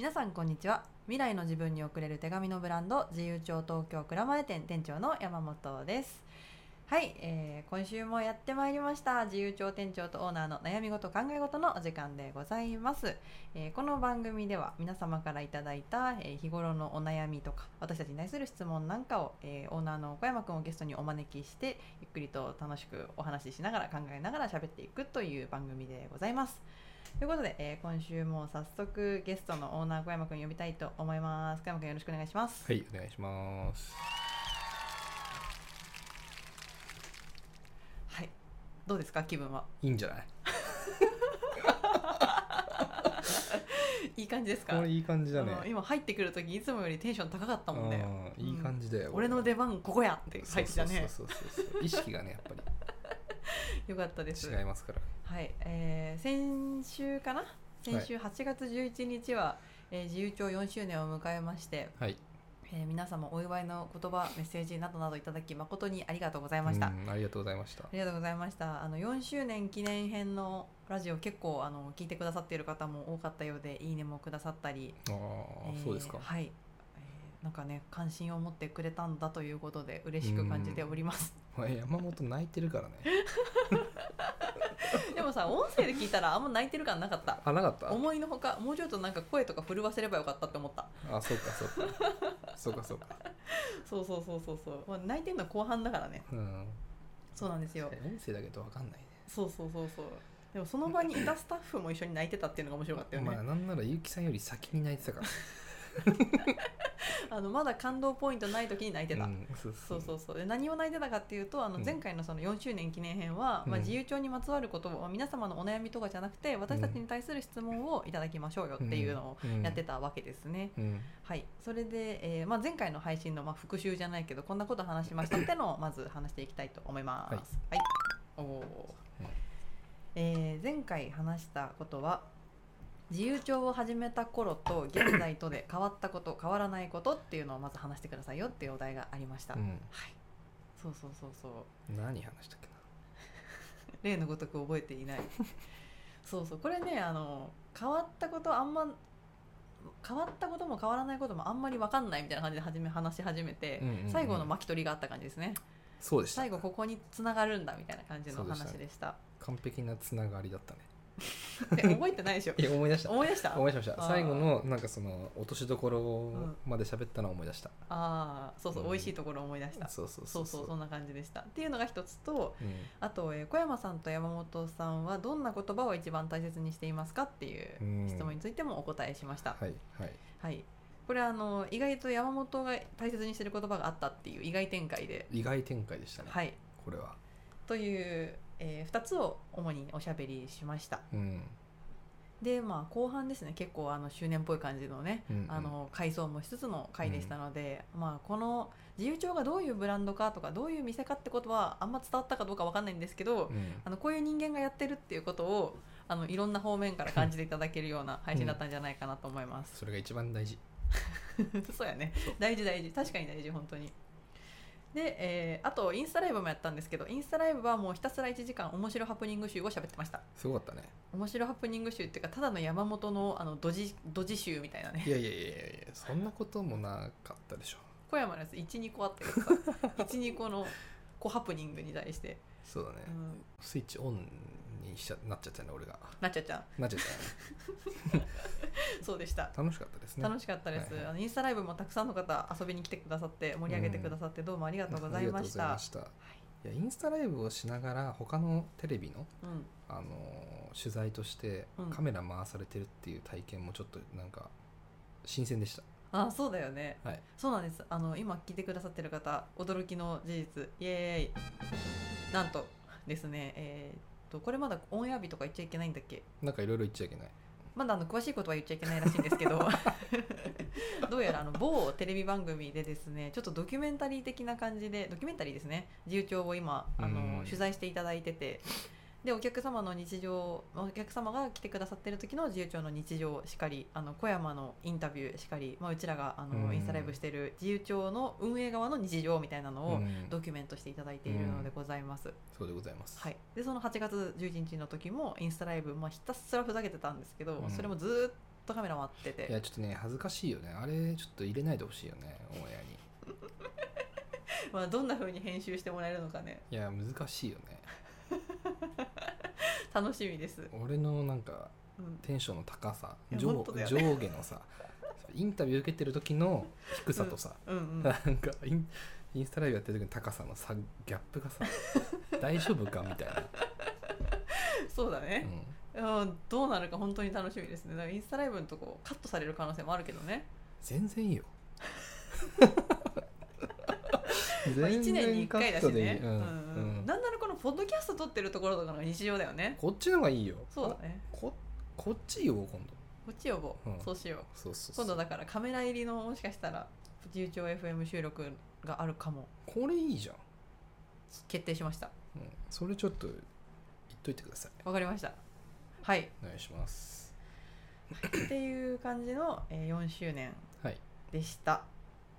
皆さんこんにちは。未来の自分に送れる手紙のブランド自由帳東京蔵前店店長の山本です。はい、えー今週もやってまいりました。自由帳店長とオーナーの悩み事考え事のお時間でございます、えーこの番組では皆様からいただいた、えー日頃のお悩みとか私たちに対する質問なんかを、えーオーナーの小山くんをゲストにお招きしてゆっくりと楽しくお話ししながら考えながら喋っていくという番組でございます。ということで、えー今週も早速ゲストのオーナー小山くん呼びたいと思います。小山くんよろしくお願いします。はい、お願いします。はい。どうですか気分は？いいんじゃない？いい感じですか？これいい感じだね。今入ってくる時いつもよりテンション高かったもんね。うんいい感じだよ。俺の出番ここやって入ってたね。そうそうそうそう。意識がね、やっぱよかったですり違いますから。はい、えー先週かな？先週8月11日は、えー自由帳4周年を迎えまして、はい。えー皆様お祝いの言葉メッセージなどなどいただき誠にありがとうございました、ありがとうございました。りがとうございましたあの4周年記念編のラジオ結構あの聞いてくださっている方も多かったようでいいねもくださったり、ああ、えーそうですか。はい、えーなんかね関心を持ってくれたんだということで嬉しく感じております山本泣いてるからね。でもさ音声で聞いたらあんま泣いてる感なかったあ、なかった？思いのほかもうちょっとなんか声とか震わせればよかったって思ったあ、そうか、そうか。そうか、そうか。そうそうそうそうそう、まあ、泣いてるのは後半だからねうん。そうなんですよ音声だけどわかんないね。そうそうそうそうでもその場にいたスタッフも一緒に泣いてたっていうのが面白かったよね、まあ、なんならゆうきさんより先に泣いてたから。あのまだ感動ポイントない時に泣いてた、うん、そうそう。そうそうで何を泣いてたかっていうとあのうん。前回のその4周年記念編は、まあ、うん自由帳にまつわることを、まあ皆様のお悩みとかじゃなくて私たちに対する質問をいただきましょうよっていうのをうんやってたわけですね。うん。はい、それで、えーまあ、前回の配信のまあ復習じゃないけどこんなこと話しましたってのをまず話していきたいと思います。はい、おおー、うんえー前回話したことは自由帳を始めた頃と現在とで変わったこと変わらないことっていうのをまず話してくださいよっていうお題がありました。うん。はい、そうそうそうそう何話したっけな？例のごとく覚えていない そうそうこれねあの変わったことあんま変わったことも変わらないこともあんまり分かんないみたいな感じで始め話し始めて、うんうんうん最後の巻き取りがあった感じですねそうでした。最後ここに繋がるんだみたいな感じの話でした完璧なつながりだったね。で覚えてないでしょ？いや思い出した。思い出した？思い出しました。最後のなんかその落としどころまで喋ったのを思い出した、ああそうそう、うん。美味しいところを思い出した。そうそうそそう。うそうそんな感じでした。っていうのが一つとうん。あと、えー小山さんと山本さんはどんな言葉を一番大切にしていますかっていううん。質問についてもお答えしました、はいはい。はい、これあの意外と山本が大切にしてる言葉があったっていう意外展開で、意外展開でしたね、はい、これは。という、え2つを主におしゃべりしました。うん。でまあ後半ですね。結構あの周年っぽい感じのね、うんうん。あの回想もしつつの回でしたので、まあこの自由帳がどういうブランドかとかどういう店かってことはあんま伝わったかどうかわかんないんですけど、うん。あのこういう人間がやってるっていうことをあのいろんな方面から感じていただけるような配信だったんじゃないかなと思います。それが一番大事。そうやね。大事大事。確かに大事本当にで、えーあとインスタライブもやったんですけどインスタライブはもうひたすら1時間面白ハプニング集を喋ってました。すごかったね。面白ハプニング集っていうかただの山本のあのドジドジ集みたいないねやいやいやいやいやそんなこともなかったでしょ。小山のやつ12個あったけどさ12個の小ハプニングに対して、そうだね、うん、スイッチオンにしちゃなっちゃったね俺が。なっちゃちゃなっちゃったね。ん そうでした。楽しかったですね。楽しかったです、はいはい。あのインスタライブもたくさんの方遊びに来てくださって盛り上げてくださってどうもありがとうございました、ありがとうございました。い。やインスタライブをしながら他のテレビのうん。あのー取材としてうん。カメラ回されてるっていう体験もちょっとなんか新鮮でした、あそうだよね。はい、そうなんです。あの今聞いてくださってる方驚きの事実。イエーイ。なんとですねえとこれまだオンエア日とか言っちゃいけないんだっけ？なんかいろいろ言っちゃいけない。まだあの詳しいことは言っちゃいけないらしいんですけど。どうやらあの某テレビ番組でですねちょっとドキュメンタリー的な感じでドキュメンタリーですね。自由帳を今あのうん。取材していただいててでお客様の日常お客様が来てくださってる時の自由帳の日常しかりあの小山のインタビューしかり、まあ、うちらがあの、うん。インスタライブしてる自由帳の運営側の日常みたいなのをうん。ドキュメントしていただいているのでございます。そうでございます、はい、でその8月11日の時もインスタライブ、まあ、ひたすらふざけてたんですけど、うん。それもずっトカメラもあっていてやちょっとね恥ずかしいよね。あれちょっと入れないでほしいよねオンエアに。まあどんな風に編集してもらえるのかね。いや難しいよね 楽しみです、俺のなんかうん、テンションの高さいや上上下のさインタビュー受けてる時の低さとさ、うん。うん なんかインインスタライブやってる時の高さの差ギャップがさ 大丈夫かみたいな、そうだね、うん、うん、どうなるか本当に楽しみですね。だからインスタライブのとこカットされる可能性もあるけどね、全然いいよ。まあ、1年に1回だしね。うんうんうん。うん。なんならポッドキャスト撮ってるところとかのが日常だよね。こっちの方がいいよ。そうだね。ここっちよ今度。こっち呼ぼう、うん。そうしよう。そうそう今度だからカメラ入りのもしかしたら自由帳 FM 収録があるかも。これいいじゃん、決定しました。うん、それちょっと言っといてください。わかりました。はい。お願いします。っていう感じの、えー4周年はい。でした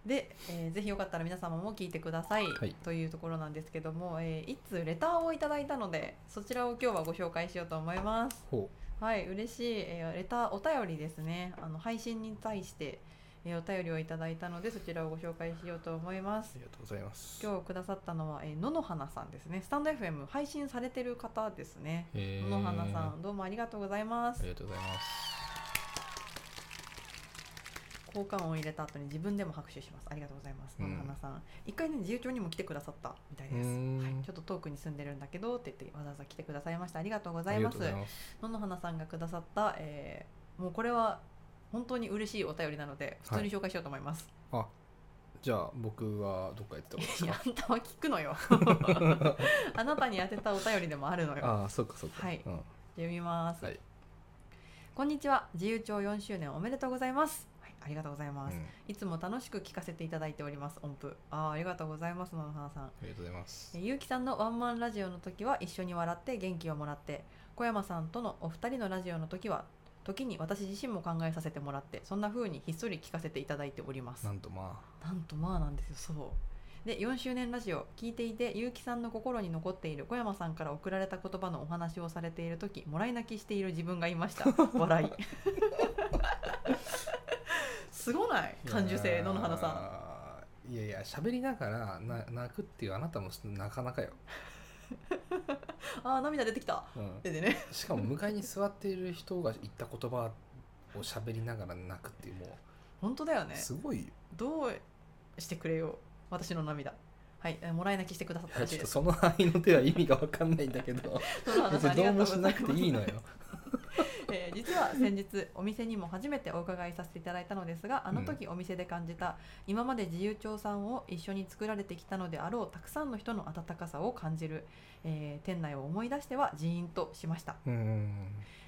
で、えーぜひよかったら皆様も聞いてください、はい。というところなんですけども、えー、いつレターをいただいたのでそちらを今日はご紹介しようと思います。ほはい嬉しい、えーレターお便りですね。あの配信に対して、えーお便りをいただいたのでそちらをご紹介しようと思います。うありがとうございます。今日くださったのは、えー、野々花さんですね。スタンド FM 配信されてる方ですね。野々花さんどうもありがとうございます。ありがとうございます交換音を入れた後に自分でも拍手します。ありがとうございます。うん。野々花さん。一回ね自由帳にも来てくださった。みたいです。はい、ちょっと遠くに住んでるんだけどって言ってわざわざ来てくださいました。ありがとうございます。野々花さんがくださった、えーもうこれは本当に嬉しいお便りなので普通に紹介しようと思います、あじゃあ僕はどっか行ってたことですいやかあんたは聞くのよ。あなたに宛てたお便りでもあるのよ。ああそっかそっか。はい。うん。読みます、はい。こんにちは。自由帳4周年おめでとうございます、はい、ありがとうございます、うん。いつも楽しく聞かせていただいております音符。あーありがとうございます野々花さん。ありがとうございます。えゆうきさんのワンマンラジオの時は一緒に笑って元気をもらって小山さんとのお二人のラジオの時は時に私自身も考えさせてもらってそんな風にひっそり聞かせていただいております。なんとまなんとまあなんですよそう。で4周年ラジオ聞いていて結城さんの心に残っている小山さんから送られた言葉のお話をされている時もらい泣きしている自分がいました。笑い すごない？あ感受性野々花さん。んいやいや喋りながらな泣くっていうあなたもなかなかよ、あー涙出てきた。うん、出てね。しかも向かいに座っている人が言った言葉を喋りながら泣くっていうも本当だようね。すごい。よどうしてくれよ私の涙。はいえもらい泣きしてくださった。らしいですちょっとその範囲の手は意味が分かんないんだけど。別にどうもしなくていいのよえー実は先日お店にも初めてお伺いさせていただいたのですがあの時お店で感じた、今まで自由帳さんを一緒に作られてきたのであろうたくさんの人の温かさを感じる、えー店内を思い出してはジーンとしました。うん。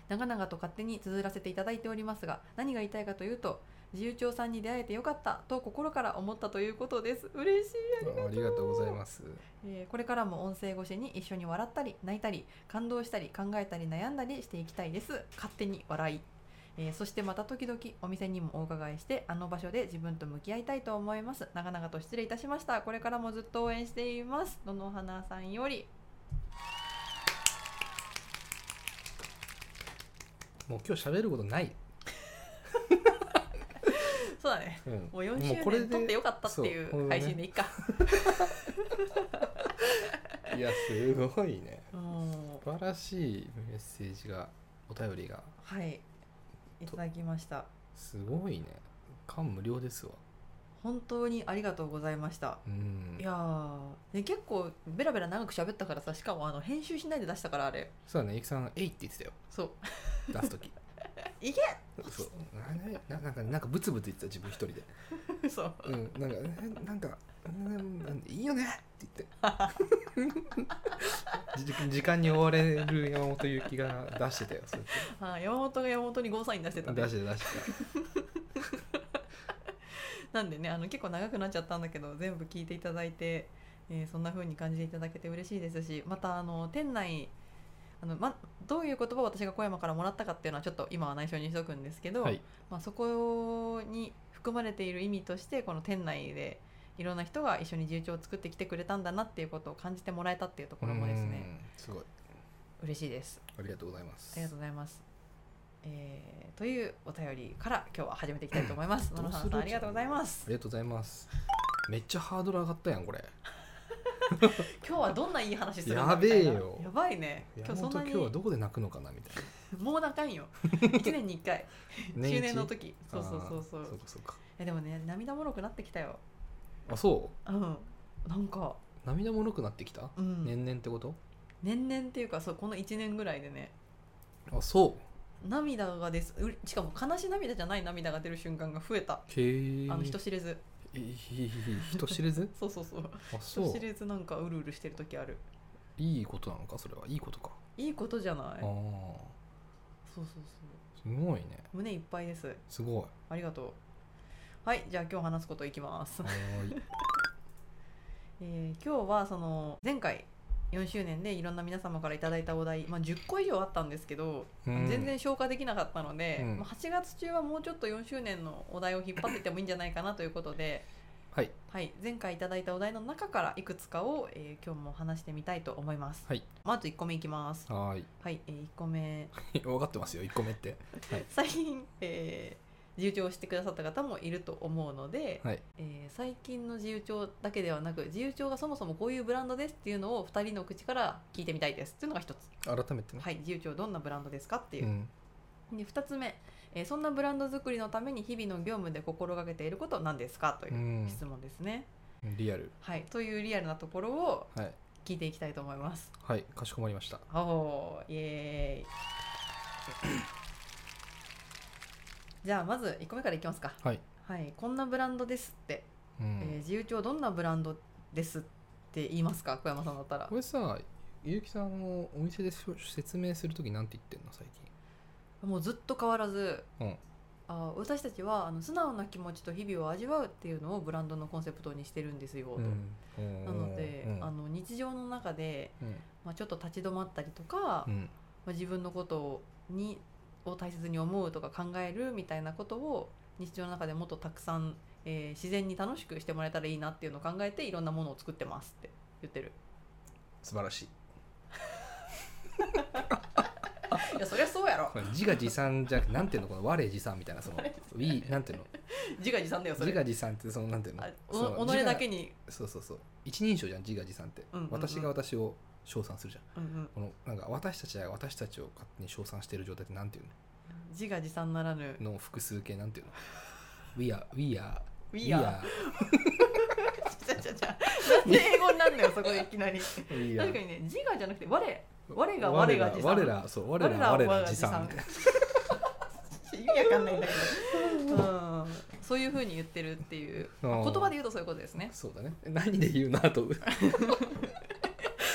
長々と勝手に綴らせていただいておりますが何が言いたいかというと自由帳さんに出会えてよかったと心から思ったということです。嬉しいありがとう。ございます。えーこれからも音声越しに一緒に笑ったり泣いたり感動したり考えたり悩んだりしていきたいです。勝手に笑い、えーそしてまた時々お店にもお伺いしてあの場所で自分と向き合いたいと思います。長々と失礼いたしました。これからもずっと応援しています。野々花さんより。もう今日喋ることない、そうだね。うん、もう4周年撮ってよかったっていそう配信でいっか。いやすごいね。素晴らしいメッセージがお便りが。はい。いただきました。すごいね。感無量ですわ。本当にありがとうございました。うん。いやー。で結構ベラベラ長く喋ったからさしかもあの編集しないで出したからあれ。そうだね。ゆきさん「えい」って言ってたよ。そう。出す時 いけ！そう。なななんかなんかブツブツ言ってた自分一人で。そう。うん。なんかえなんかうんいいよね！って言って。じ時間に追われる山本ゆきが出してたよそれあ山本が山本にゴーサイン出してたんで出してた出して なんでねあの結構長くなっちゃったんだけど全部聞いていただいて、えーそんな風に感じていただけて嬉しいですしまたあの店内あの、ま、どういう言葉を私が小山からもらったかっていうのはちょっと今は内緒にしとくんですけど、はい。まあ、そこに含まれている意味としてこの店内でいろんな人が一緒に自由帳を作ってきてくれたんだなっていうことを感じてもらえたっていうところもですねうんすごい。嬉しいです。ありがとうございます。ありがとうございます。えーというお便りから今日は始めていきたいと思います。野さんありがとうございます。あ。りがとうございます。めっちゃハードル上がったやんこれ 今日はどんないい話するんだやべえよ。やばいね。今日そんなに今日はどこで泣くのかなみたいな。もう仲いいよ。一年に一回。年一？中年の時。そうそうそうそう。そうかそうか。えでもね涙もろくなってきたよ。あそう？ん。なんか、う涙もろくなってきた、うん、年々ってこと？年々っていうかそうこの1年ぐらいでね。あそ涙がです。うしかも悲しい涙じゃない涙が出る瞬間が増えた。あの人知れず人知れずそうそうそうそう人知れずなんかうるうるしてる時あるいいことなのかそれはいいことかいいことじゃないああそうそうそうすごいね胸いっぱいですすごいありがとうはいじゃあ今日話すこといきますは、いえー今日はその前回4周年でいろんな皆様からいただいたお題、まあ、10個以上あったんですけど、うん。全然消化できなかったので、うん。まあ8月中はもうちょっと4周年のお題を引っ張っていってもいいんじゃないかなということで、はい。はい、前回いただいたお題の中からいくつかを、えー今日も話してみたいと思います。はい。まず1個目いきます。はーい。はい、え1個目。分かってますよ1個目って。はい。最近、えー自由帳をしてくださった方もいると思うので、はい。えー最近の自由帳だけではなく自由帳がそもそもこういうブランドですっていうのを2人の口から聞いてみたいですっていうのが1つ。改めてね。はい自由帳どんなブランドですかっていう。う、ん。で2つ目、えーそんなブランド作りのために日々の業務で心がけていることは何ですかといううん。質問ですね、リアル。はいというリアルなところをはい。聞いていきたいと思います。はいかしこまりました。おーイエーイじゃあまず1個目からいきますか。はい。はい。こんなブランドですって。うえーん自由帳どんなブランドですって言いますか小山さんだったら。これさゆうきさんのお店でしょ説明するときなんて言ってんの最もうずっと変わらず近うん。あ私たちはあの素直な気持ちと日々を味わうっていうのをブランドのコンセプトにしてるんですよ、と。うん。なので、うん。あの日常の中で、うん。まあ、ちょっと立ち止まったりとか、うん。まあ、自分のことにを大切に思うとか考えるみたいなことを日常の中でもっとたくさん、えー自然に楽しくしてもらえたらいいなっていうのを考えていろんなものを作ってますって言ってる。素晴らしい。いやそりゃそうやろ。自画自賛じゃなくてなんていうのこの我自賛みたいなその we なんていうの？自画自賛だよそれ。自画自賛ってそのなんていうの？己だけ自に、我そうそうそう。一人称じゃん自画自賛って、うんうんうん。私が私を称賛するじゃん。うんうん、このなんか私たちは私たちを勝手に称賛している状態ってなんていう自画自賛ならぬ。のの複数形なんていうの？We are We are We are ちゃちゃちゃなんで英語になんだよそこでいきなり。確かにね自我じゃなくて我。我が我が自賛。我らそう我ら我ら自賛。意味わかんないんだけど、うん、そういうふうに言ってるっていう。言葉で言うとそういうことですね。そうだね。何で言うの？あと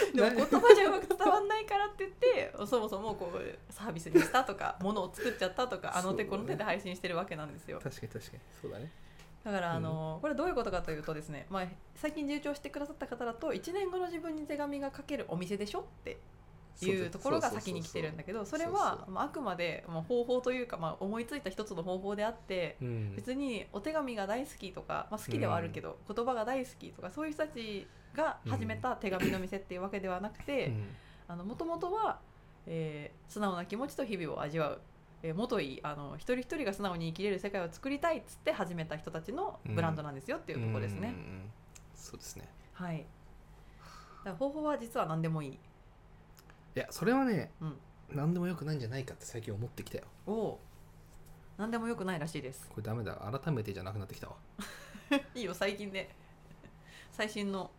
でも言葉じゃうまく伝わんないからって言って そもそもこうサービスにしたとか物を作っちゃったとかあの手この手で配信してるわけなんですよ。確かに確かに。そうだね。だからあの、これどういうことかというとですね、まあ、最近入庁してくださった方だと1年後の自分に手紙が書けるお店でしょっていうところが先に来てるんだけどそれはまああくまでまあ方法というかまあ思いついた一つの方法であってうん別にお手紙が大好きとか、まあ、好きではあるけど、言葉が大好きとかそういう人たちが始めた手紙の店っていうわけではなくてもともとは、えー素直な気持ちと日々を味わう。えー、もといあの一人一人が素直に生きれる世界を作りたいっつって始めた人たちのブランドなんですよっていうところですね。うんそうですねはい。だ方法は実は何でもいい。いやそれはねうん。何でもよくないんじゃないかって最近思ってきたよおお。何でもよくないらしいです。これダメだ改めてじゃなくなってきたわ いいよ最近で。最新の。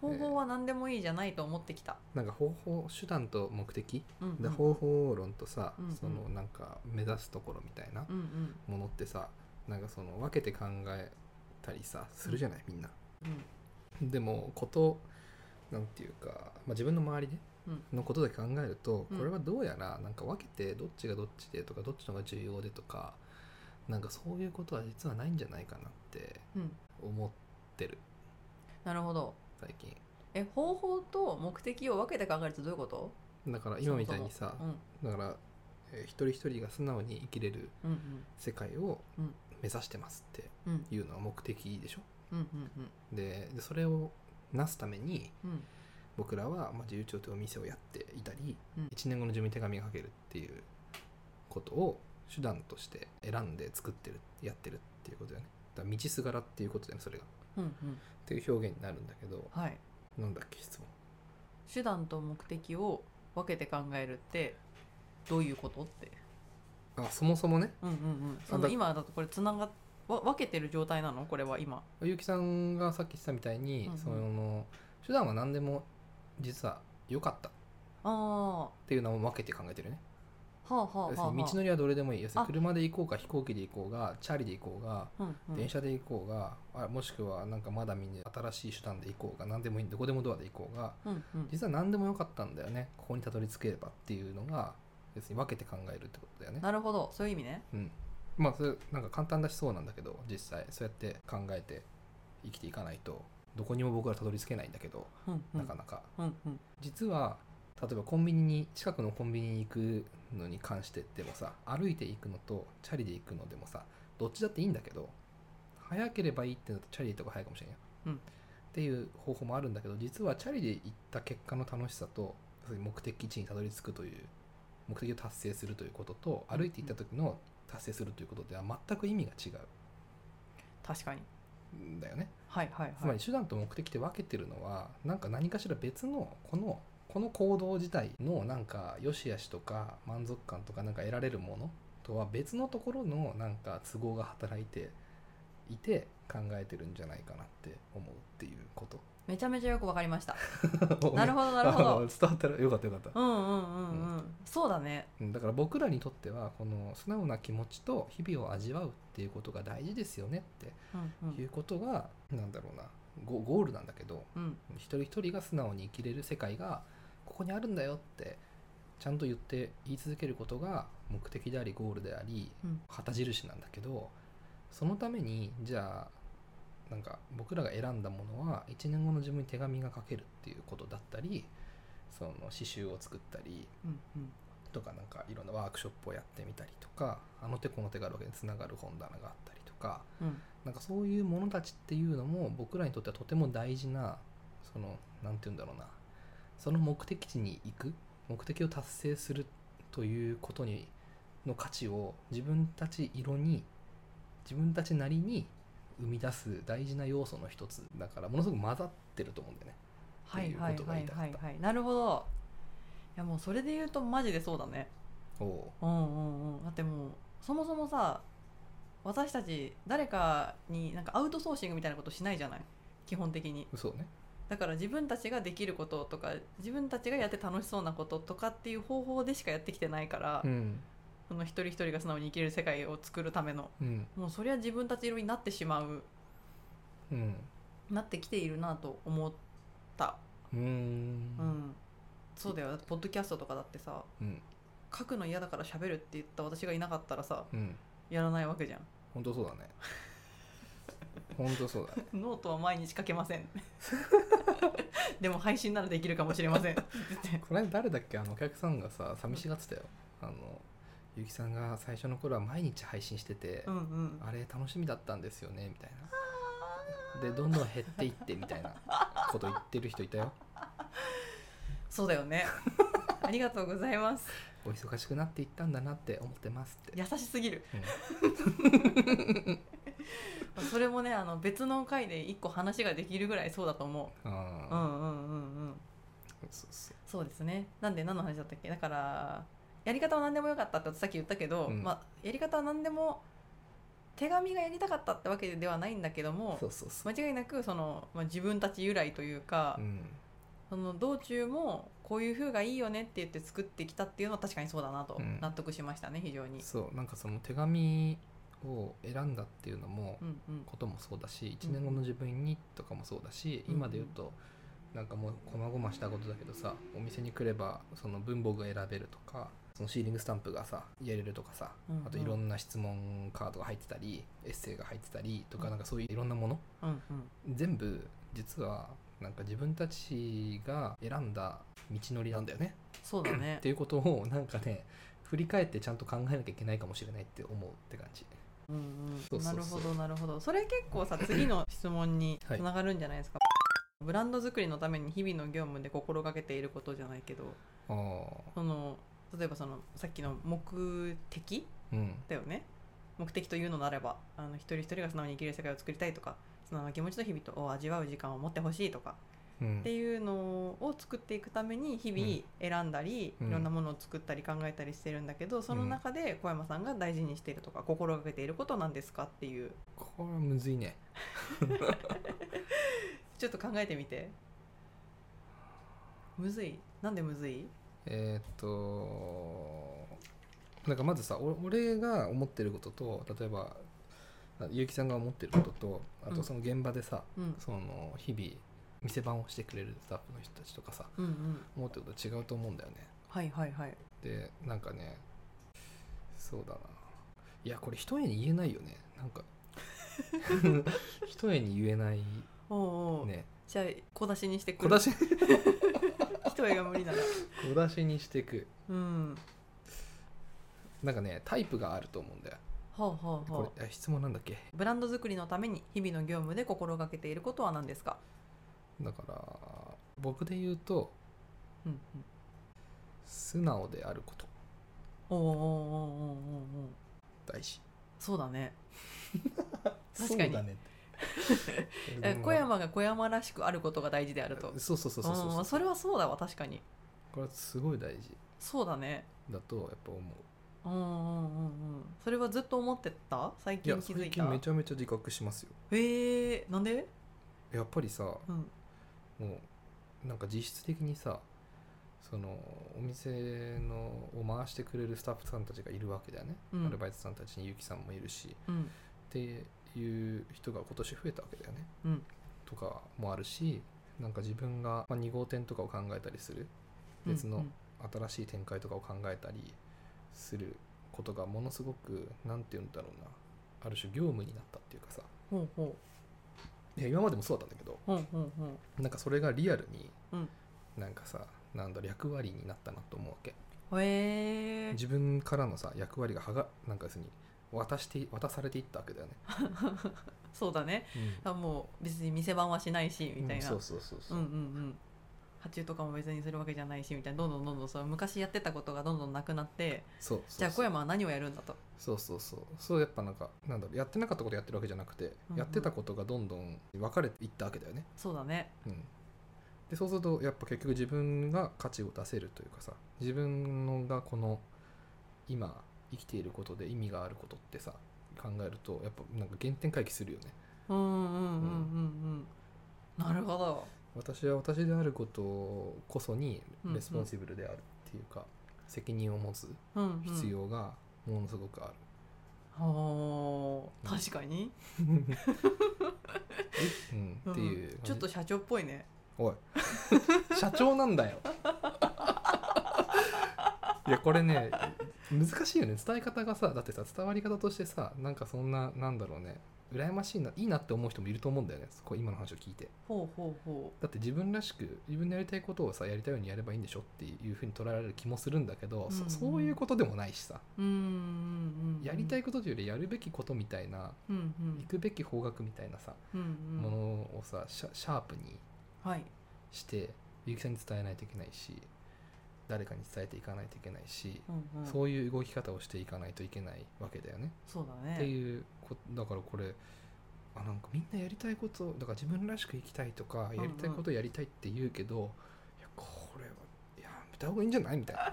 方法は何でもいいじゃないと思ってきた。なんか方法手段と目的？うん、うん。で方法論とさ、うんうんそのなんか目指すところみたいなうんうんものってさなんかその分けて考えたりさするじゃない、みんなうんでもことなんていうか、まあ、自分の周りでうんのことだけ考えると、うん。これはどうやらなんか分けてどっちがどっちでとかどっちのが重要でとかなんかそういうことは実はないんじゃないかなってうん。思ってる。なるほど。最近。え方法と目的を分けて考えるとどういうこと？だから今みたいにさうん。だから、えー一人一人が素直に生きれるうん世界をうん。目指してますってうん。うんいうのは目的でしょ？うんうん。ででそれをなすためにうん僕らは、まあ、自由帳というお店をやっていたり、うん。1年後の住民手紙が書けるっていうことを手段として選んで作ってるやってるっていうことだよね。だ道すがらっていうことだよねそれが。っうんうん。ていう表現になるんだけどはいなんだっけ質問。手段と目的を分けて考えるってどういうことって。あそもそもね。うんうんうん。その今だとこれつなが分けてる状態なの？これは今。結城さんがさっき言ってたみたいに、うんうん。その手段は何でも実は良かった。っあていうのを分けて考えてるね。あはあはあ要するはあ。に道のりはどれでもいい。要するあ。に車で行こうか飛行機で行こうがチャリで行こうがうんうん。電車で行こうが、あもしくはなんかまだ見ぬ新しい手段で行こうが何でもいいどこでもドアで行こうがうんうん。実は何でもよかったんだよね。ここにたどり着ければっていうのが要するに分けて考えるってことだよね。なるほど。そういう意味ね。うん、まあそれなんか簡単だしそうなんだけど実際そうやって考えて生きていかないとどこにも僕らたどり着けないんだけど、うんうん。なかなか。うんうん。実は例えばコンビニに近くのコンビニに行くのに関してでもさ歩いて行くのとチャリで行くのでもさどっちだっていいんだけど早ければいいってなるとチャリで行った方が早いかもしれないよ、うん。っていう方法もあるんだけど実はチャリで行った結果の楽しさと目的地にたどり着くという目的を達成するということと歩いて行った時の達成するということでは全く意味が違確かに。うんだよねはいはいつまはいり手段と目的って分けてるのはなんか何かしら別のこのこの行動自体のなんか良し悪しとか満足感とかなんか得られるものとは別のところのなんか都合が働いていて考えてるんじゃないかなって思うっていうこと。めちゃめちゃよくわかりました。なるほどなるほあど伝わったらよかったよかった。う。んうんうんうん。そうだね。うん。だから僕らにとってはこの素直な気持ちと日々を味わうっていうことが大事ですよねってうんいうことが、なんだろうな。ゴゴールなんだけどうんうん。一人一人が素直に生きれる世界がここにあるんだよってちゃんと言って言い続けることが目的でありゴールでありうん。旗印なんだけどそのためにじゃあなんか僕らが選んだものは1年後の自分に手紙が書けるっていうことだったりその刺繍を作ったりうんうん。とかなんかいろんなワークショップをやってみたりとかあの手この手があるわけにつながる本棚があったりとかうん。なんかそういうものたちっていうのも僕らにとってはとても大事なその何て言うんだろうなその目的地に行く目的を達成するということにの価値を自分たち色に自分たちなりに生み出す大事な要素の一つだからものすごく混ざってると思うんだよね。はいはいはいはいはい。なるほど。いやもうそれで言うとマジでそうだね。おおうんうんうん。だってもうそもそもさ私たち誰かになんかアウトソーシングみたいなことしないじゃない？基本的に。うそうね。だから自分たちができることとか自分たちがやって楽しそうなこととかっていう方法でしかやってきてないから、うんその一人一人が素直に生きれる世界を作るための。うん。もうそりゃ自分たち色になってしまう。うん。なってきているなと思った。うーん。うん。そうだよ。ポッドキャストとかだってさうん。書くの嫌だから喋るって言った私がいなかったらさうん。やらないわけじゃん。本当そうだね。本当そうだね。ノートは毎日書けません。でも配信ならできるかもしれません。これ誰だっけ？あのお客さんがさ寂しがってたよ。あのゆきさんが最初の頃は毎日配信してて、うんうん。あれ楽しみだったんですよねみたいな。でどんどん減っていってみたいなこと言ってる人いたよ。そうだよね。ありがとうございます。お忙しくなっていったんだなって思ってますって、優しすぎる。うん。それもねあの別の回で一個話ができるぐらいそうだと思う。うあんーうんうん。うんそうですね。なんで何の話だったっけ？だからやり方は何でもよかったってさっき言ったけど、うん。まあ、やり方は何でも手紙がやりたかったってわけではないんだけどもそうそうそう。間違いなくその、まあ、自分たち由来というか、うん。その道中もこういう風がいいよねって言って作ってきたっていうのは確かにそうだなとうん。納得しましたね、非常に。そうなんかその手紙を選んだっていうのも、うんうん。こともそうだし1年後の自分にとかもそうだし、うん今で言うとなんかもう細々したことだけどさお店に来ればその文房具が選べるとかそのシーリングスタンプがさやれるとかさ、うんうん。あといろんな質問カードが入ってたりエッセイが入ってたりとか、うん。なんかそういういろんなものうんうん。全部実はなんか自分たちが選んだ道のりなんだよね。そうだね。っていうことをなんかね振り返ってちゃんと考えなきゃいけないかもしれないって思うって感じ。うんうん。なるほどなるほど。それ結構さ 次の質問につながるんじゃないですか、ブランド作りのために日々の業務で心がけていることじゃないけど。その例えばそのさっきの目的うん。だよね。目的というのならばあの一人一人が素直に生きる世界を作りたいとか素直な気持ちと日々を味わう時間を持ってほしいとかうん。っていうのを作っていくために日々選んだり、うん。いろんなものを作ったり考えたりしてるんだけどその中で小山さんが大事にしているとか心がけていることなんですか？っていう。これはむずいね。ちょっと考えてみて。むずい？なんでむずい？えーっとなんかまずさお俺が思ってることと例えばあ結城さんが思ってることとあうん。とその現場でさ、うん。その日々店番をしてくれるスタッフの人たちとかさうんうん。思ってること違うと思うんだよね。はいはいはい。でなんかねそうだな。いやこれ一重に言えないよね。なんか 一重に言えないおうおう、ね。じゃあ小出しにしてく小出し？一重が無理なら小出しにしていくうんなんかねタイプがあると思うんだよほうほうほうこれ質問なんだっけブランド作りのために日々の業務で心がけていることは何ですか、だから僕で言うとうんうん、素直であることおうおうおうおうおお大事そうだね確そうかにだね 小山が小山らしくあることが大事であると。そうそうそうそうそうう。んそれはそうだわ確かに。これはすごい大事。そうだね。だとやっぱ思う。うんうんうんうんそれはずっと思ってた？最近気づいた？最近めちゃめちゃ自覚しますよ。へえなんで？やっぱりさうん。もうなんか実質的にさそのお店のを回してくれるスタッフさんたちがいるわけだよね、うん。アルバイトさんたちにゆきさんもいるし。うん。っていう人が今年増えたわけだよね。うん。とかもあるしなんか自分が、まあ、2号店とかを考えたりする。別のうん。新しい展開とかを考えたりすることがものすごくなんて言うんだろうな。ある種業務になったっていうかさ。ほうほいや今までもそうだったんだけどうほうほう。ほなんかそれがリアルにうん。なんかさなんだ役割になったなと思うわけ。え自分からのさ役割がはがなんか要するに渡して渡されていったわけだよね、そうだね。あもう別に店番はしないしみたいな、うんそうそうそうそう、うんうんうん。発注とかも別にするわけじゃないしみたいな。どんどんどんどんそう昔やってたことがどんどんなくなってそうそう。じゃあ小山は何をやるんだと。そうそうそう。そうやっぱなんかなんだろうやってなかったことやってるわけじゃなくて、うんうん。やってたことがどんどん分かれていったわけだよね、そうだね。うん、でそうするとやっぱ結局自分が価値を出せるというかさ自分のがこの今生きていることで意味があることってさ考えるとやっぱなんか原点回帰するよね。うんうんうんうんうんなるほど。私は私であることこそに responsible であるっていうか、責任を持つ必要がものすごくある、ほう確かに、うん。っていう感じ。ちょっと社長っぽいね。おい。社長なんだよ。いやこれね難しいよね。伝え方がさだってさ伝わり方としてさなんかそんななんだろうね。羨ましいないいなって思う人もいると思うんだよね。こう今の話を聞いて。ほうほうほだって自分らしく自分のやりたいことをさやりたいようにやればいいんでしょっていうふうに捉えられる気もするんだけど、うんうんそそういうことでもないしさ。ううんうんうん。やりたいことというよりやるべきことみたいなうんうん。行くべき方角みたいなさ、うんうん。ものをさシャープにはい。してゆきさんに伝えないといけないし誰かに伝えていかないといけないし、うんうん。そういう動き方をしていかないといけないわけだよね。そうだね。っていうこだからこれあなんかみんなやりたいことだから自分らしく生きたいとかんやりたいことをやりたいって言うけど、いやこれはいやめた方がいいんじゃない？みたいな。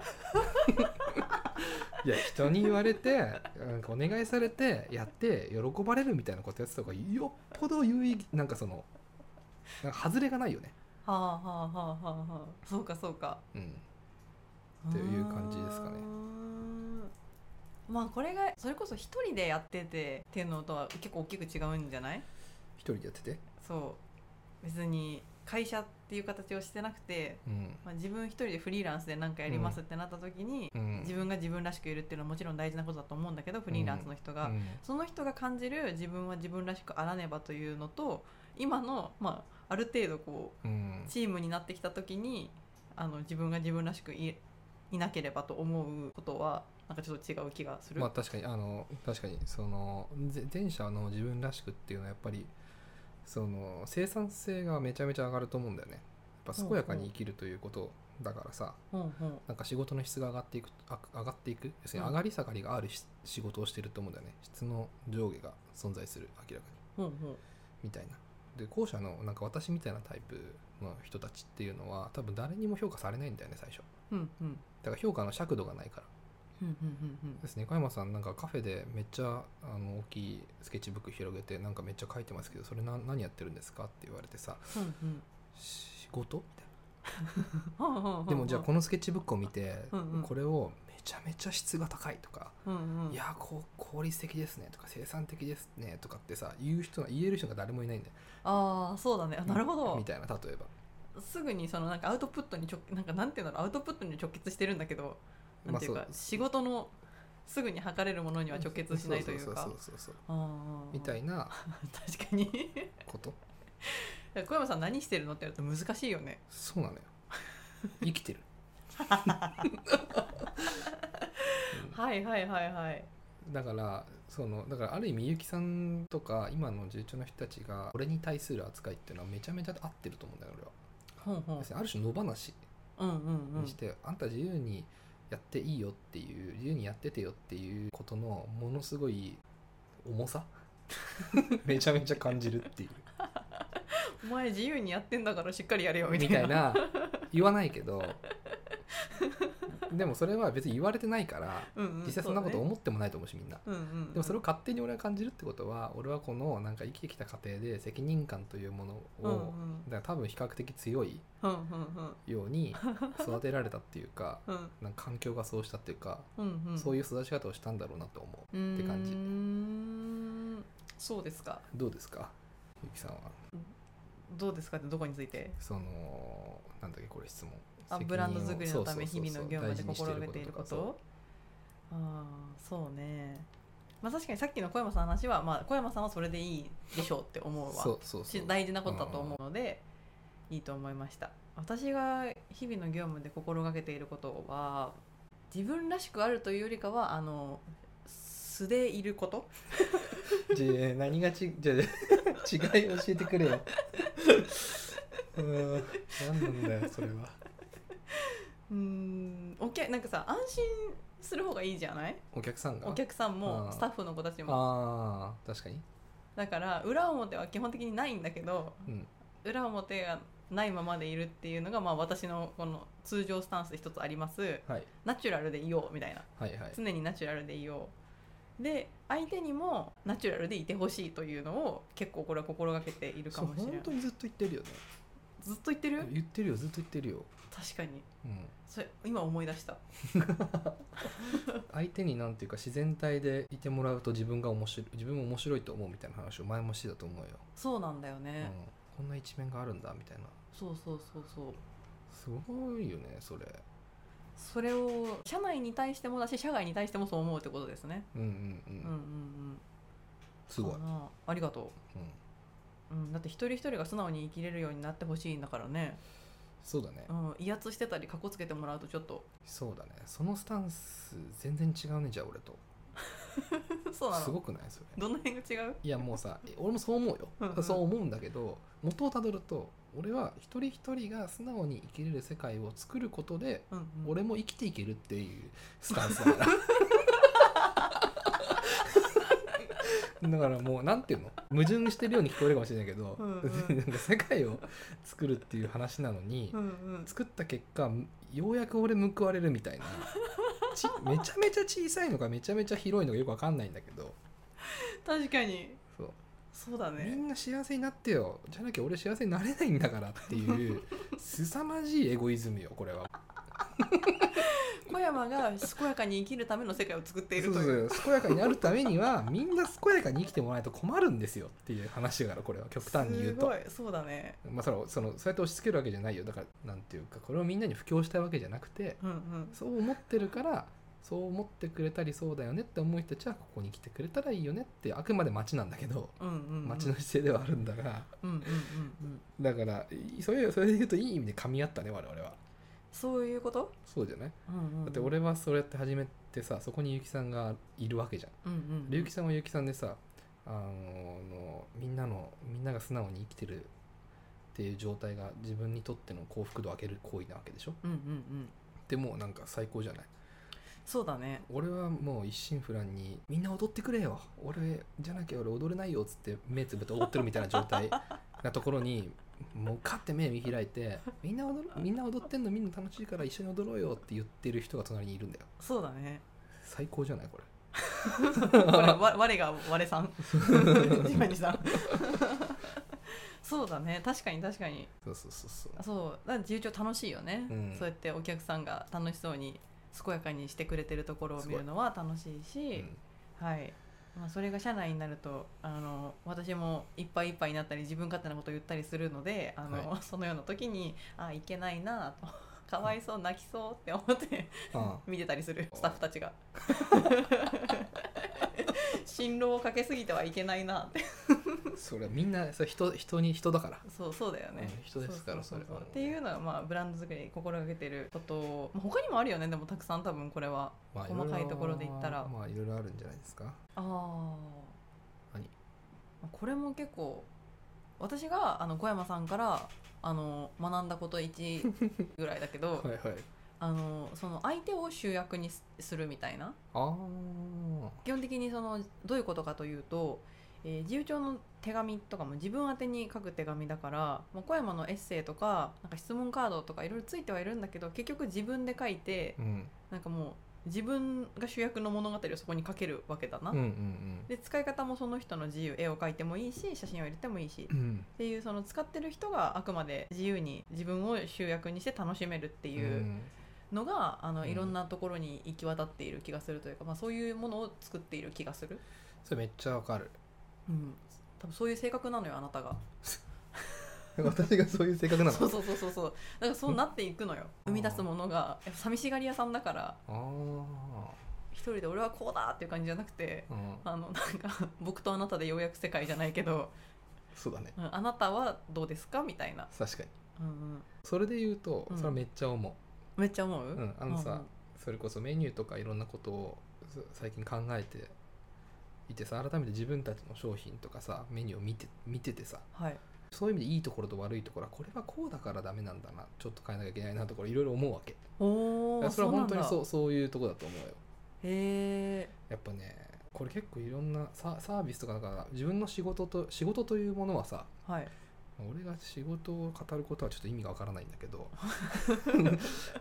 いや人に言われてなんかお願いされてやって喜ばれるみたいなことやってた方がよっぽど有意なんかそのなんか外れがないよね。はあはあはあはあはあ。そうかそうか。うんっていう感じですかねうーんまあこれがそれこそ一人でやっててっていうのとは結構大きく違うんじゃない？一人でやってて、そう。別に会社っていう形をしてなくて、うん。まあ、自分一人でフリーランスで何かやりますってなった時に、うん、自分が自分らしくいるっていうのはもちろん大事なことだと思うんだけどフリーランスの人が、うん。その人が感じる自分は自分らしくあらねばというのと今の、まあ、ある程度こううん。チームになってきた時にあの自分が自分らしくいいなければと思うことはなんかちょっと違う気がする。まあ確かにあの確かにそのぜ前者の自分らしくっていうのはやっぱりその生産性がめちゃめちゃ上がると思うんだよね。やっぱ健やかに生きるということだからさ。うんうん。なんか仕事の質が上がっていくあ上がっていく要するにうん。上がり下がりがあるし仕事をしてると思うんだよね。質の上下が存在する明らかに。うんうん。みたいな。で後者のなんか私みたいなタイプの人たちっていうのは多分誰にも評価されないんだよね最初うんうんだから評価の尺度がないからですね。小山さんなんかカフェでめっちゃあの大きいスケッチブック広げてなんかめっちゃ書いてますけどそれな何やってるんですか？って言われてさうんうん。仕事？みたいな。でもじゃあこのスケッチブックを見てこれをめちゃめちゃ質が高いとかいやこう効率的ですねとか生産的ですねとかってさ言う人が言える人が誰もいないんだよ。ああそうだね。あなるほど。みたいな例えば。すぐにそのなんかアウトプットに直なんかなんていうんだろう。アウトプットに直結してるんだけどなんていうか、まあ仕事のすぐに測れるものには直結しないというか。そうそうそうそうあーみたいな 確かに。こと。小山さん何してるのって言うと難しいよね。そうなのよ。生きてる。はいはいはいはい。だからそのだからある意味ゆきさんとか今の重長の人たちが俺に対する扱いっていうのはめちゃめちゃ合ってると思うんだよ俺は、ほんほんある種野放しうんうんうん。にして、あんた自由にやっていいよっていう自由にやっててよっていうことのものすごい重さ？めちゃめちゃ感じるっていう。お前自由にやってんだからしっかりやれよみたいな。みたいな。言わないけど でもそれは別に言われてないからうんうん実際そんなこと思ってもないと思うしみんな。うんうんうん。でもそれを勝手に俺は感じるってことは俺はこのなんか生きてきた過程で責任感というものを、うんうん。だから多分比較的強いように育てられたっていうか うん。なんか環境がそうしたっていうか、うんうん。そういう育ち方をしたんだろうなと思ううって感じ。そうですか。どうですか？ゆきさんは。どうですかってどこについて？そのなんだっけこれ質問あブランド作りのため日々の業務で心がけていること。とああそうね。まあ確かにさっきの小山さんの話は、まあ、小山さんはそれでいいでしょうって思うわ。そうそうそう。し大事なことだと思うので、いいと思いました。私が日々の業務で心がけていることは自分らしくあるというよりかはあの素でいること。じゃあ何がちじゃあ違い教えてくれよ。うーん何なんだよそれはうーんお客なんかさ安心する方がいいじゃない？お客さんが？お客さんもスタッフの子たちも。ああ確かに。だから裏表は基本的にないんだけどうん。裏表がないままでいるっていうのが、まあ、私のこの通常スタンスで一つあります。はい。ナチュラルでいようみたいな。はいはい。常にナチュラルでいよう。で相手にもナチュラルでいてほしいというのを結構これは心がけているかもしれない。本当にずっと言ってるよねずっと言ってる？言ってるよずっと言ってるよ、確かに。うん、それ今思い出した。相手になんていうか自然体でいてもらうと自分が面白い自分も面白いと思うみたいな話を前もしてたと思うよ、そうなんだようん。ね、、こんな一面があるんだみたいな。そうそうそうそう。すごいよねそれ。それを社内に対してもだし社外に対してもそう思うってことですね。うんうんうん、うんうんうん。すごい、かな。ありがとうん、う、うん、だって一人一人が素直に生きれるようになってほしいんだからね、そうだね、うん、威圧してたりかっこつけてもらうとちょっと。そうだね。そのスタンス全然違うねじゃあ俺と。そうなの？すごくないそれ。どの辺が違う？いやもうさえ俺もそう思うよ。そう思うんだけど元をたどると俺は一人一人が素直に生きれる世界を作ることでうんうん。俺も生きていけるっていうスタンスだから だからもうなんていうの矛盾してるように聞こえるかもしれないけど、うんうん。なんか世界を作るっていう話なのに、うんうん。作った結果ようやく俺報われるみたいな。ちめちゃめちゃ小さいのかめちゃめちゃ広いのかよくわかんないんだけど。確かに。そう。そうだみねんな幸せになってよ。じゃなきゃ俺幸せになれないんだからっていう凄まじいエゴイズムよこれは 小山が健やかに生きるための世界を作っているという。そうそう健やかになるためには みんな健やかに生きてもらわないと困るんですよっていう話だからこれは極端に言うと。すごい。そうだね。まあそのそのそうやって押し付けるわけじゃないよ。だからなんていうかこれをみんなに布教したいわけじゃなくてうんうん。そう思ってるからそう思ってくれたりそうだよねって思う人たちはここに来てくれたらいいよねってあくまで町なんだけどうんうんうん。町の姿勢ではあるんだが。うんうんうんうん。だからいそれそれで言うといい意味で噛み合ったね我々はそういうこと？そうじゃない？うんうんうん。だって俺はそうやって始めてさそこにゆきさんがいるわけじゃん。うんうんでゆきさんはゆきさんでさあののみんなのみんなが素直に生きてるっていう状態が自分にとっての幸福度を上げる行為なわけでしょ？うんうんうん。でもなんか最高じゃない？そうだね。俺はもう一心不乱にみんな踊ってくれよ。俺じゃなきゃ俺踊れないよっつって目つぶって踊ってるみたいな状態なところにもうカッて目見開いてみんな踊るみんな踊ってんのみんな楽しいから一緒に踊ろうよって言ってる人が隣にいるんだよ。そうだね。最高じゃないこれ。これわ我が我さん。自分にさん。そうだね。確かに確かに。そうそうそうそう。あそうだから自由帳楽しいよね、うん。そうやってお客さんが楽しそうに健やかにしてくれてるところを見るのは楽しいし、はい、まあ、それが社内になるとあの私もいっぱいいっぱいになったり自分勝手なことを言ったりするのであの、はそのような時にあいけないなと。かわいそう泣きそうって思って 見てたりするスタッフたちが 辛労をかけすぎてはいけないなって。あそれはみんなそれ人人に人だから。そうそうだよね、うん人ですからそれは。っていうのは、まあ、ブランド作りに心がけてること。を、まあ、他にもあるよねでもたくさん多分これは。まあ細かいところで言ったら。まあいろいろあるんじゃないですか。ああ何？これも結構私があの小山さんからあの学んだこと1ぐらいだけど。はいはいあのその相手を主役にすするみたいな。あ基本的にそのどういうことかというと、えー自由帳の手紙とかも自分宛てに書く手紙だから、まあ、小山のエッセイとかなんか質問カードとかいろいろついてはいるんだけど結局自分で書いてあうん。なんかもう自分が主役の物語をそこに書けるわけだな。うんうんで使い方もその人の自由絵を描いてもいいし写真を入れてもいいしうん。うんっていうその使ってる人があくまで自由に自分を集約にして楽しめるっていうのが、あのうん。いろんなところに行き渡っている気がするというか、まあ、そういうものを作っている気がする、それめっちゃわかる。うん、多分そういう性格なのよあなたが。私がそういう性格なの？そうそうそうそうそう。だからそうなっていくのよ。生み出すものがやっぱ寂しがり屋さんだから。ああ一人で俺はこうだっていう感じじゃなくてうん。あのなんか僕とあなたでようやく世界じゃないけど、そうだね。うんあなたはどうですか？みたいな、確かに。うんうん、それで言うとうん。それはめっちゃ思めっちゃ思う、う、うん、あのさ、うんうん。それこそメニューとかいろんなことをす最近考えていてさ改めて自分たちの商品とかさメニューを見て見ててさはい。そういう意味でいいところと悪いところはこれはこうだからダメなんだなちょっと変えなきゃいけないなところいろいろ思うわけ。おおそれは本当にそううそういうところだと思うよ。へえやっぱねこれ結構いろんなササービスとかだから自分の仕事と仕事というものはさはい俺が仕事を語ることはちょっと意味がわからないんだけど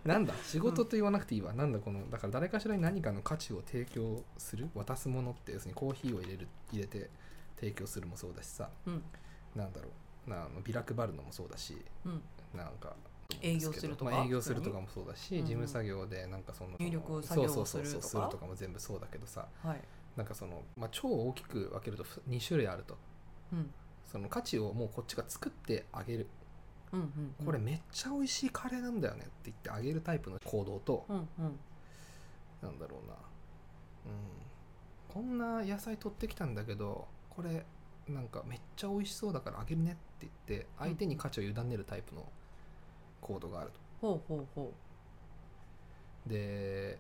なんだ？仕事と言わなくていいわ、なんだこのだから誰かしらに何かの価値を提供する？渡すものって要するにコーヒーを入れる入れて提供するもそうだしさ。うん。なんだろう。なあのビラ配るのもそうだしうん。なんか営業するとか？まあ、営業するとかもそうだし、うん。うん事務作業でなんかその入力作業をするとかそうそうそうそうするとか？も全部そうだけどさはい。なんかその、まあ、超大きく分けると2種類あると。うんその価値をもうこっちが作ってあげる。うんうんうん。これめっちゃ美味しいカレーなんだよねって言ってあげるタイプの行動と、うんうん。なんだろうな、うん、こんな野菜取ってきたんだけどこれなんかめっちゃ美味しそうだからあげるねって言って相手に価値を委ねるタイプの行動があると。ほうほうほで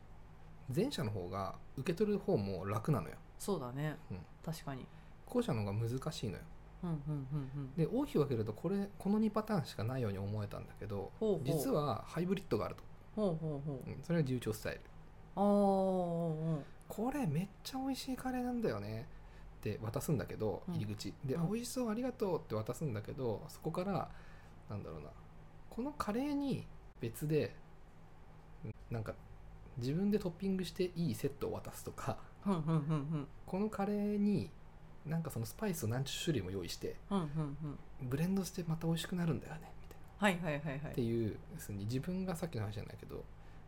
前者の方が受け取る方も楽なのよ。うそうだね、うん。確かに。後者の方が難しいのよ。うんうんうんうんで大きく分けるとこれこの2パターンしかないように思えたんだけど実はハイブリッドがあると、ほうほうほう。うんそれが重調スタイル。これめっちゃ美味しいカレーなんだよね。って渡すんだけどうん。入り口、で、うん。美味しそうありがとうって渡すんだけどそこからなんだろうな。このカレーに別でうんなんか自分でトッピングしていいセットを渡すとか。うんうんうんうん。このカレーになんかそのスパイスを何十種類も用意してうんうんうん。ブレンドしてまた美味しくなるんだよねみたいなはいはいはい。はいっていう要するに自分がさっきの話じゃないけど、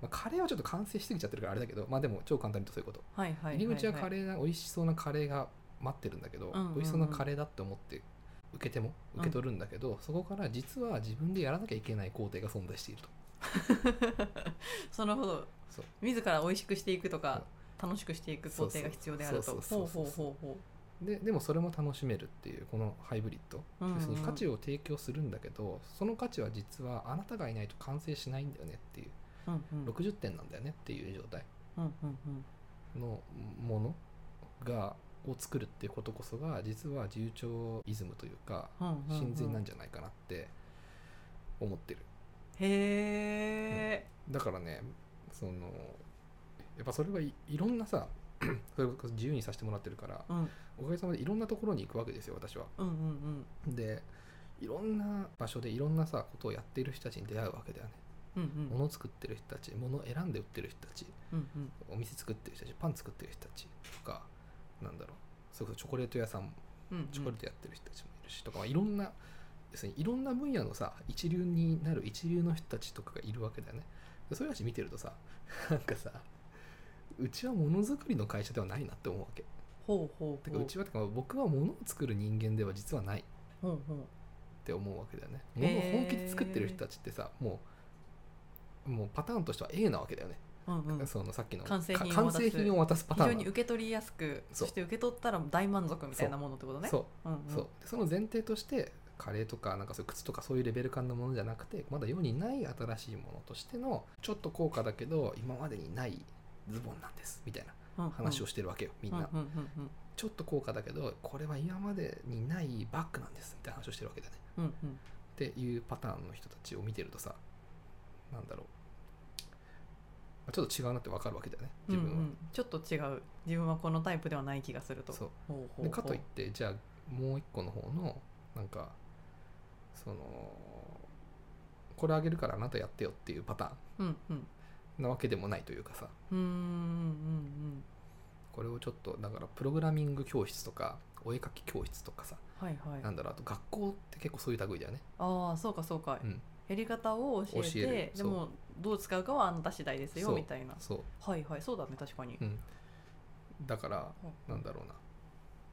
まあ、カレーはちょっと完成しすぎちゃってるからあれだけどまあでも超簡単に言うとそういうこと。はいはい入り口はカーレーな美味しそうなカレーが待ってるんだけど、うんうんうん。美味しそうなカレーだって思って受けても受け取るんだけど、そこから実は自分でやらなきゃいけない工程が存在していると。そのほどそう。自ら美味しくしていくとか楽しくしていく工程が必要であると。そうそうほうそうそうででもそれも楽しめるっていうこのハイブリッド、うんうん要するに価値を提供するんだけどその価値は実はあなたがいないと完成しないんだよねっていう。ううんうん。60点なんだよねっていう状態。うんうんうん。のものがを作るっていうことこそが実は自由帳イズムというかうんうんうん。真髄なんじゃないかなって思ってる。へえ、だからねそのやっぱそれはいいろんなさ それこそ自由にさせてもらってるからうん、おかげさまでいろんなところに行くわけですよ私は。うんうんうん。でいろんな場所でいろんなさことをやっている人たちに出会うわけだよね。うんうん。物を作ってる人たち物を選んで売ってる人たちうんうん。お店作ってる人たちパン作ってる人たちとかなんだろうそれこそチョコレート屋さんうんうん。チョコレートやってる人たちもいるしとか、まあいろんな要するにいろんな分野のさ一流になる一流の人たちとかがいるわけだよね。でそういう人たち見てるとさなんかさうちはものづくりの会社ではないなって思うわけほうほうかうちはてか僕は物を作る人間では実はない。っほうほうて思うわけだよね。物を本気で作ってる人たちってさもうもうパターンとしては A なわけだよね、うんうん。そのさっきの完成品をか完渡す。成品を渡すパターン非常に受け取りやすくそそうして受け取ったら大満足みたいなものってことね。そう。うんうん。そう。でその前提としてカレーとかなんかそういう靴とかそういうレベル感のものじゃなくてまだ世にない新しいものとしてのちょっと高価だけど今までにないズボンなんですみたいな話をしてるわけよみんな、ちょっと高価だけどこれは今までにないバッグなんですみたいな話をしてるわけだね。うんうん。っていうパターンの人たちを見てるとさなんだろう。まあちょっと違うなって分かるわけだよね自分は、うんうん。ちょっと違う。自分はこのタイプではない気がすると。そう。でかといってじゃあもう一個の方のなんかそのこれあげるからあなたやってよっていうパターうんうん。ンなわけでもないというかさ。うんうんうんこれをちょっとだからプログラミング教室とかお絵描き教室とかさ、はいはい。なんだろうあと学校って結構そういう類だよね、ああそうかそうか、うん、やり方を教えて教える。そう。でもどう使うかはあなた次第ですよそう。みたいな。そう、はいはいそうだね確かに、うん、だからうん。なんだろうな。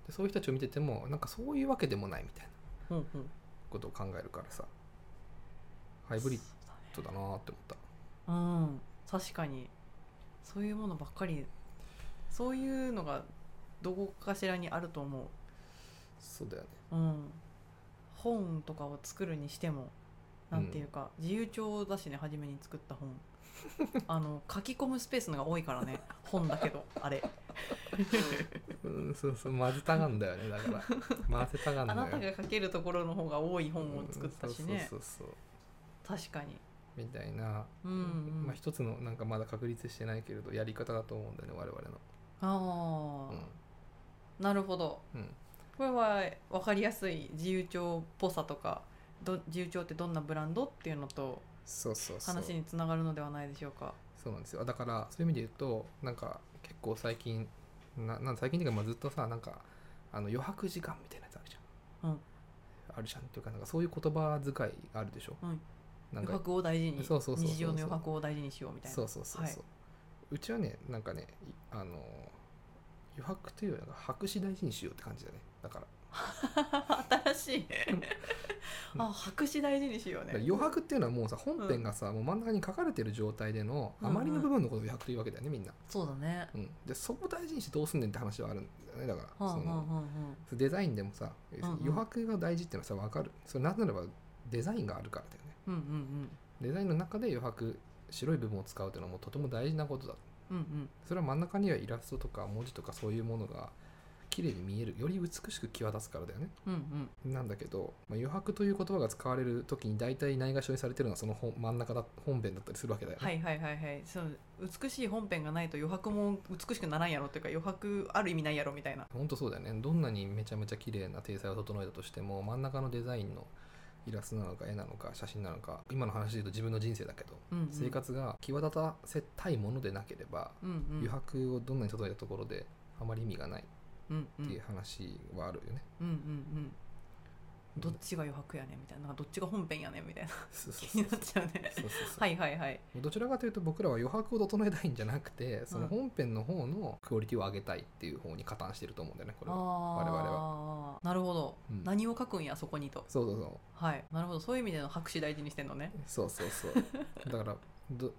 でそういう人たちを見ててもなんかそういうわけでもないみたいな。うんうん。ことを考えるからさ。ハイブリッドだなーって思った。うん確かに。そういうものばっかり。そういうのがどこかしらにあると思そうだよね。う、うん、本とかを作るにしてもなんていうか、自由帳だしね初めに作った本。あの書き込むスペースのが多いからね本だけどあれ。うんそうそう。混ぜたがんだよねだから。混ぜたがんだよ。あなたが書けるところの方が多い本を作ったしね。そうそうそうそう。確かにみたいな、うんうん。まあ、一つのなんかまだ確立してないけれどやり方だと思うんだよね我々の。ああ、なるほど。うん、うん、これは分かりやすい自由帳っぽさとかど自由帳ってどんなブランドっていうのとそうそうそう。話につながるのではないでしょうか。そうなんですよ。だからそういう意味で言うとなんか結構最近ななん最近っていうかまあずっとさなんかあの余白時間みたいなやつあるじゃん、うん。あるじゃんっていうかなんかそういう言葉遣いあるでしょ、うんなんか余白を大事にそうそうそうそう日常の余白を大事にしようみたいな。そうそうそうそう、うちはねなんかねいあの余白というよりは白紙大事にしようって感じだね。だから。新しい。あ白紙大事にしようね。余白っていうのはもうさ本編がさ、もう真ん中に書かれてる状態でのうんうん。余りの部分のことを余白というわけだよねみんな、そうだね。うん、でそこを大事にしてどうすんねんって話はあるんだよねだから、はあはあはそのあデザインでもさ、んうん。余白が大事っていうのはさ分かる。それなぜならばデザインがあるからだよねうんうんデザインの中で余白白い部分を使うというのはもうとても大事なことだ。うんうん。うんそれは真ん中にはイラストとか文字とかそういうものが綺麗に見えるより美しく際立つからだよね。うんうん。なんだけど、まあ、余白という言葉が使われる時に大体ないがしろにされてるのはその本真ん中だ本編だったりするわけだよね、はいはいはいはい。そう美しい本編がないと余白も美しくならんやろっていうか余白ある意味ないやろみたいな。ほんとそうだよね。どんなにめちゃめちゃ綺麗な体裁を整えたとしても真ん中のデザインのイラストなのか絵なのか写真なのか今の話で言うと自分の人生だけど、うんうん。生活が際立たせたいものでなければ、うんうん。余白をどんなに整えたところであまり意味がないっていう話はあるよね、うんうんうん。どっちが余白やねんみたいな。どっちが本編やねんみたいな。そうそう気になっちゃうね。はいはいはい。どちらかというと僕らは余白を整えたいんじゃなくてその本編の方のクオリティを上げたいっていう方に加担してると思うんだよねこれは。あ我々何を書くんやそこにと。そうそうそう。はい。なるほどそういう意味での白紙大事にしてんのね。そうそうそう だからど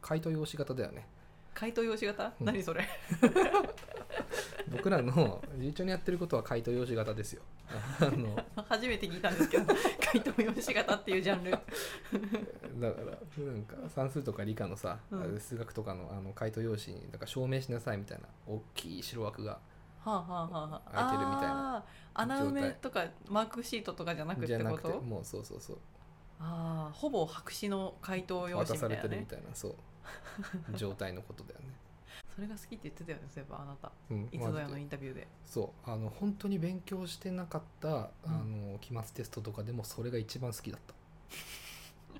回答用紙型だよね。回答用紙型、うん。何それ？僕らの順調にやってることは回答用紙型ですよ。あの 初めて聞いたんですけど回答用紙型っていうジャンル。だからなんか算数とか理科のさ、うん。数学とかのあの回答用紙にだから証明しなさいみたいな大きい白枠がはあはあはあはあ。空いてるみたいな。あー穴埋めとかマークシートとかじゃなくってじゃなくてこともうそうそうそう。ああほぼ白紙の回答用渡さ紙みたいなねれてるみたいなそう。状態のことだよね、それが好きって言ってたよねそういえばあなた。うん、いつぞやのインタビューで。そう。あの本当に勉強してなかった、あの期末テストとかでもそれが一番好きだった。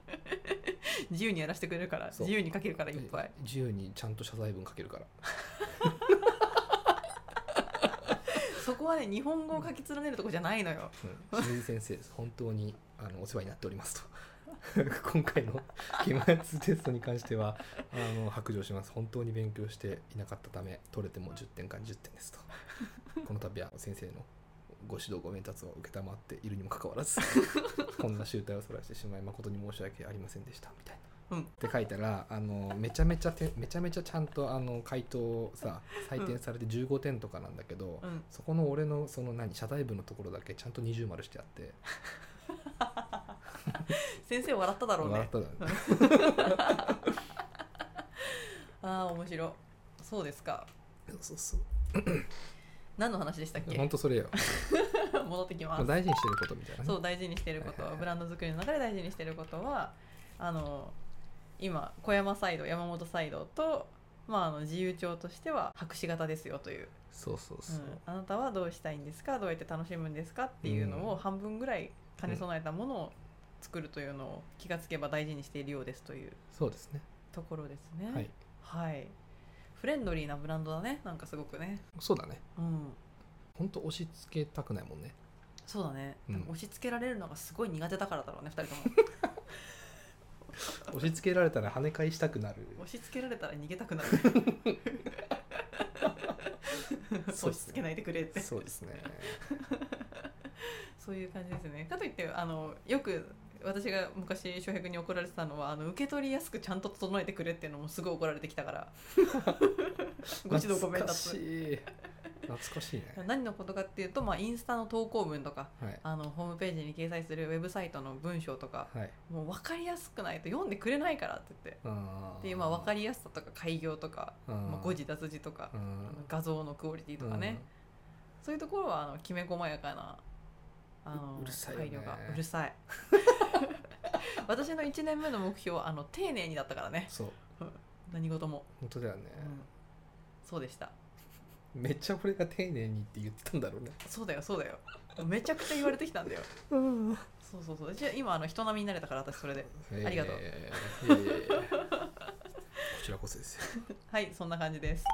自由にやらせてくれるから自由に書けるからいっぱい。自由にちゃんと謝罪文書けるから そこはね日本語を書き連ねるとこじゃないのよ。うん。清水先生本当にあのお世話になっておりますと。今回の期末テストに関してはあの白状します。本当に勉強していなかったため取れても10点から10点ですと。この度は先生のご指導ご鞭達を承っているにもかかわらずこんな集大をそらしてしまい誠に申し訳ありませんでした。みたいな。うんって書いたらあのめちゃめちゃてめちゃめちゃちゃんとあの回答をさ採点されて15点とかなんだけど、うん。そこの俺のその何謝罪文のところだけちゃんと二重丸してあって。先生笑っただろうね。笑っただね。ああ面白い。そうですか。そうそう何の話でしたっけ？本当それよ。戻ってきます。大事にしてることみたいなね。そう大事にしてること。はいはいはいブランド作りの中で大事にしてることはあの今小山サイド山本サイドと、まあ、あの自由帳としては白紙型ですよという、そうそうそう、うん。あなたはどうしたいんですか？どうやって楽しむんですか？っていうのを半分ぐらい兼ね備えたものを作るというのを気がつけば大事にしているようですというそうですね。ところですね。はい。はい。フレンドリーなブランドだね。なんかすごくね。そうだね。うん。本当押し付けたくないもんねそうだね、うん押し付けられるのがすごい苦手だからだろうね2人とも押し付けられたら跳ね返したくなる。押し付けられたら逃げたくなる。そう押し付けないでくれって。そうですね。そういう感じですね。かといってあのよく私が昔翔平君に怒られてたのはあの受け取りやすくちゃんと整えてくれっていうのもすごい怒られてきたから。ご指導ごめん懐かだしい懐かしいね。何のことかっていうと、まあ、インスタの投稿文とかはい。あのホームページに掲載するウェブサイトの文章とかはい。もう分かりやすくないと読んでくれないからって言ってで今分かりやすさとか開業とか、うんまあ、誤字脱字とか画像のクオリティとかね、そういうところはあのきめ細やかなあの配慮が。うるさい。私の1年目の目標はあの丁寧にだったからね。そう。何事も、本当だよね、うん。そうでしためっちゃ俺が丁寧にって言ってたんだろうね。そうだよそうだよ。めちゃくちゃ言われてきたんだよ。うん。そうそうそう。じゃあ今あの人並みになれたから私それで。ありがとう。えーこちらこそですよ。はいそんな感じです。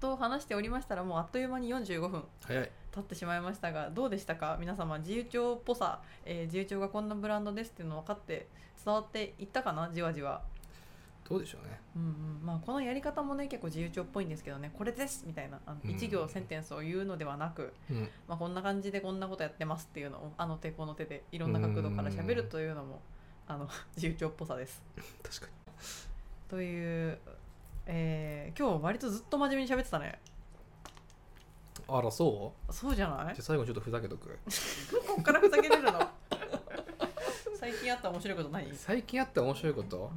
と話しておりましたらもうあっという間に45分。早い。経ってしまいましたがどうでしたか？皆様自由帳っぽさ、えー自由帳がこんなブランドですっていうの分かって伝わっていったかな？じわじわ、どうでしょうね。うんうん。まあ、このやり方もね結構自由帳っぽいんですけどね。これですみたいな。あのうん。1行センテンスを言うのではなく、うん。まあ、こんな感じでこんなことやってますっていうのをあの手この手でいろんな角度から喋るというのもあの 自由帳っぽさです。確かに。という、えー今日割とずっと真面目に喋ってたね。あらそう？そうじゃない？じゃあ最後にちょっとふざけとく？こっからふざけれるの？最近あった面白いこと何、うん最近あった面白いこと？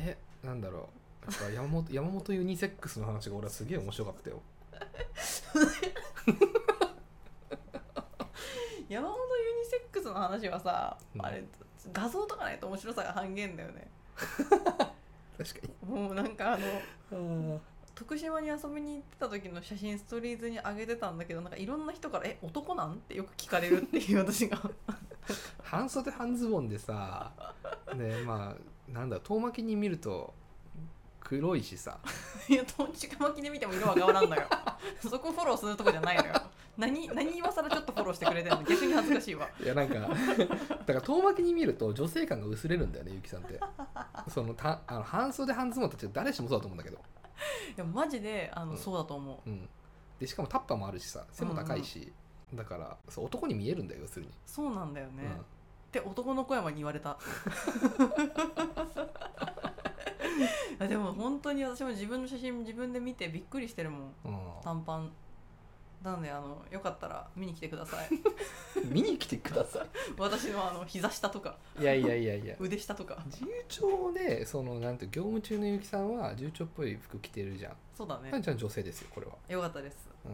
えなんだろう。やっぱ山本 山本ユニセックスの話が俺はすげえ面白かったよ。山本ユニセックスの話はさ、うん。あれ画像とかないと面白さが半減だよね。確かもうなんかあのに徳島に遊びに行ってた時の写真ストーリーズに上げてたんだけどなんかいろんな人から「え男なん?」ってよく聞かれるっていう私が。半袖半ズボンでさねまあなんだ遠巻きに見ると黒いしさ。いやと近巻きで見ても色は変わらんのよ。そこフォローするとこじゃないのよ。何何今更ちょっとフォローしてくれてんの？逆に恥ずかしいわ。いやなんかだから遠巻きに見ると女性感が薄れるんだよねゆきさんって。そのたあの半袖半ズボンたち誰しもそうだと思うんだけど、いやマジであの、うん。そうだと思う。うん、でしかもタッパーもあるしさ背も高いし、だからそう男に見えるんだよ要するに、そうなんだよね、うんって男の小山に言われた。あ でも本当に私も自分の写真自分で見てびっくりしてるもん。うん。短パン。なのであのよかったら見に来てください。見に来てくださ私のあの膝下とか。いいやいやいやいや。腕下とか。自由帳でそのなんて業務中のゆきさんは自由帳っぽい服着てるじゃん、そうだね。じゃあ女性ですよこれは、よかったです。う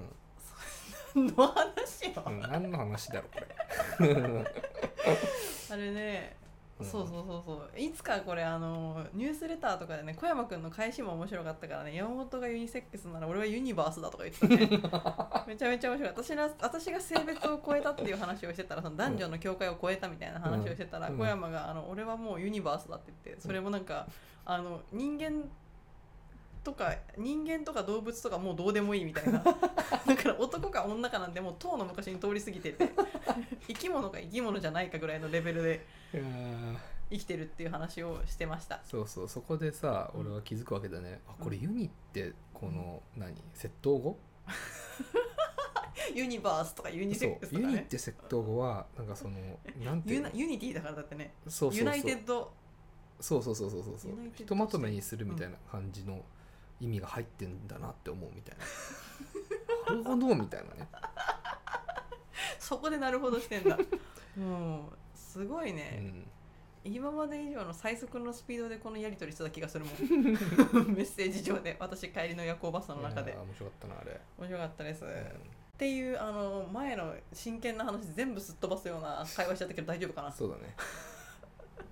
の話よ。んうん、何の話だろうこれ。あれねうん。そうそうそうそう。いつかこれあのニュースレターとかでね小山くんの返しも面白かったからね山本がユニセックスなら俺はユニバースだとか言ってたね。めちゃめちゃ面白い。私が私が性別を超えたっていう話をしてたらその男女の境界を超えたみたいな話をしてたら、うん。小山があの「俺はもうユニバースだ」って言ってそれもなんかあの人間とか人間とか動物とかもうどうでもいいみたいな。だから男か女かなんてもう唐の昔に通り過ぎてて 生き物か生き物じゃないかぐらいのレベルで生きてるっていう話をしてました。そうそう。そこでさうん。俺は気づくわけだね、あこれユニってこの何？窃盗語？ユニバースとかユニセックスとかね。ユニって窃盗語はなんかそのなんていうの？ユニティだからだってね。そうそうそう。 United。そうそうそうそうそう。ひとまとめにするみたいな感じの意味が入ってんだなって思うみたいな、なるほどみたいなね。そこでなるほどしてんだ。もうすごいうね、ん。今まで以上の最速のスピードでこのやり取りしてた気がするもん。メッセージ上で。私帰りの夜行バスの中で。面白かったなあれ、面白かったです、うっていうあの前の真剣な話全部すっ飛ばすような会話しちゃったけど大丈夫かな。ん、そうだね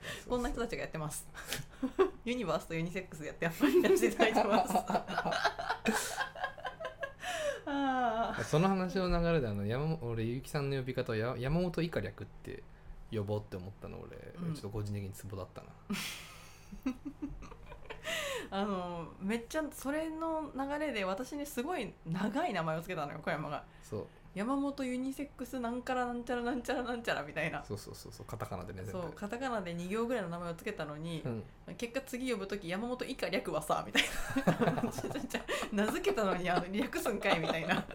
こんな人たちがやってます。ユニバースとユニセックスでやってやらせていただいてます。その話の流れであの山本俺結城さんの呼び方をや山本以下略って呼ぼうって思ったの俺、うん。ちょっと個人的にツボだったな。あのめっちゃそれの流れで私にすごい長い名前をつけたのよ小山が。そう山本ユニセックスなんからなんちゃらなんちゃらなんちゃらみたいな。そうそうそうそうカタカナでね全部。そうカタカナで2行ぐらいの名前をつけたのに、うん、結果次呼ぶ時山本以下略はさみたいな。名付けたのにあの略すんかいみたいな。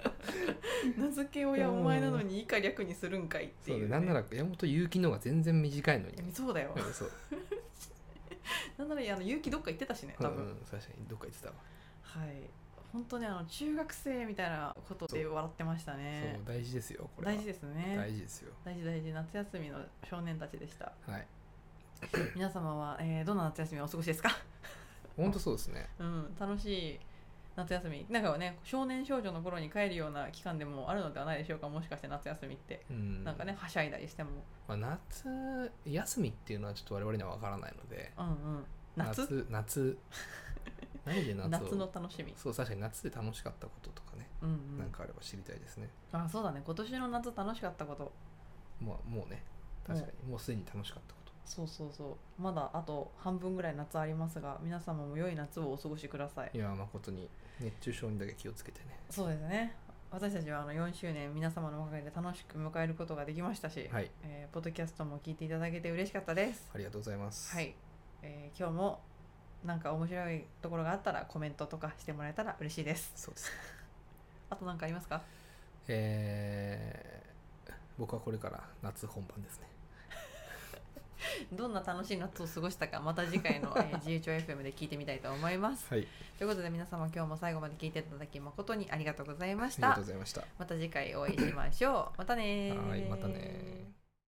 名付け親お前なのに以下略にするんかいっていうう、ね、そねなんなら山本結城の方が全然短いのに。そうだよ。うんそう。なんならあの勇気どっか行ってたしね多分、うんうん、確かにどっか言ってたわ、はい本当にあの中学生みたいなことで笑ってましたね。そう大事ですよこれは。大事ですね。大事ですよ。大事大事夏休みの少年たちでした。はい。皆様は、えーどんな夏休みをお過ごしですか？本当そうですね。うん楽しい夏休み。なんかね少年少女の頃に帰るような期間でもあるのではないでしょうか。もしかして夏休みって。うん。なんかねはしゃいだりしても。まあ、夏休みっていうのはちょっと我々には分からないので。うんうん。夏？夏夏何で夏を？夏の楽しみ。そう確かに夏で楽しかったこととかね、うんうん。なんかあれば知りたいですね。あそうだね。今年の夏楽しかったこと。もうもうね。確かに。もう。すでに楽しかったこと。そうそうそう。まだあと半分ぐらい夏ありますが皆様も良い夏をお過ごしください。いや誠に熱中症にだけ気をつけてね。そうですね。私たちはあの4周年皆様のおかげで楽しく迎えることができましたし、はい。えーポッドキャストも聞いていただけて嬉しかったです。ありがとうございます。はい、えー今日もなんか面白いところがあったらコメントとかしてもらえたら嬉しいです。そうです。あと何かありますか？えー、僕はこれから夏本番ですね。どんな楽しい夏を過ごしたかまた次回の、えー、自由帳 FM で聞いてみたいと思います。はい。ということで皆様今日も最後まで聞いていただき誠にありがとうございましありがたとうございました。また次回お会いしましょう。またねー。はいまたね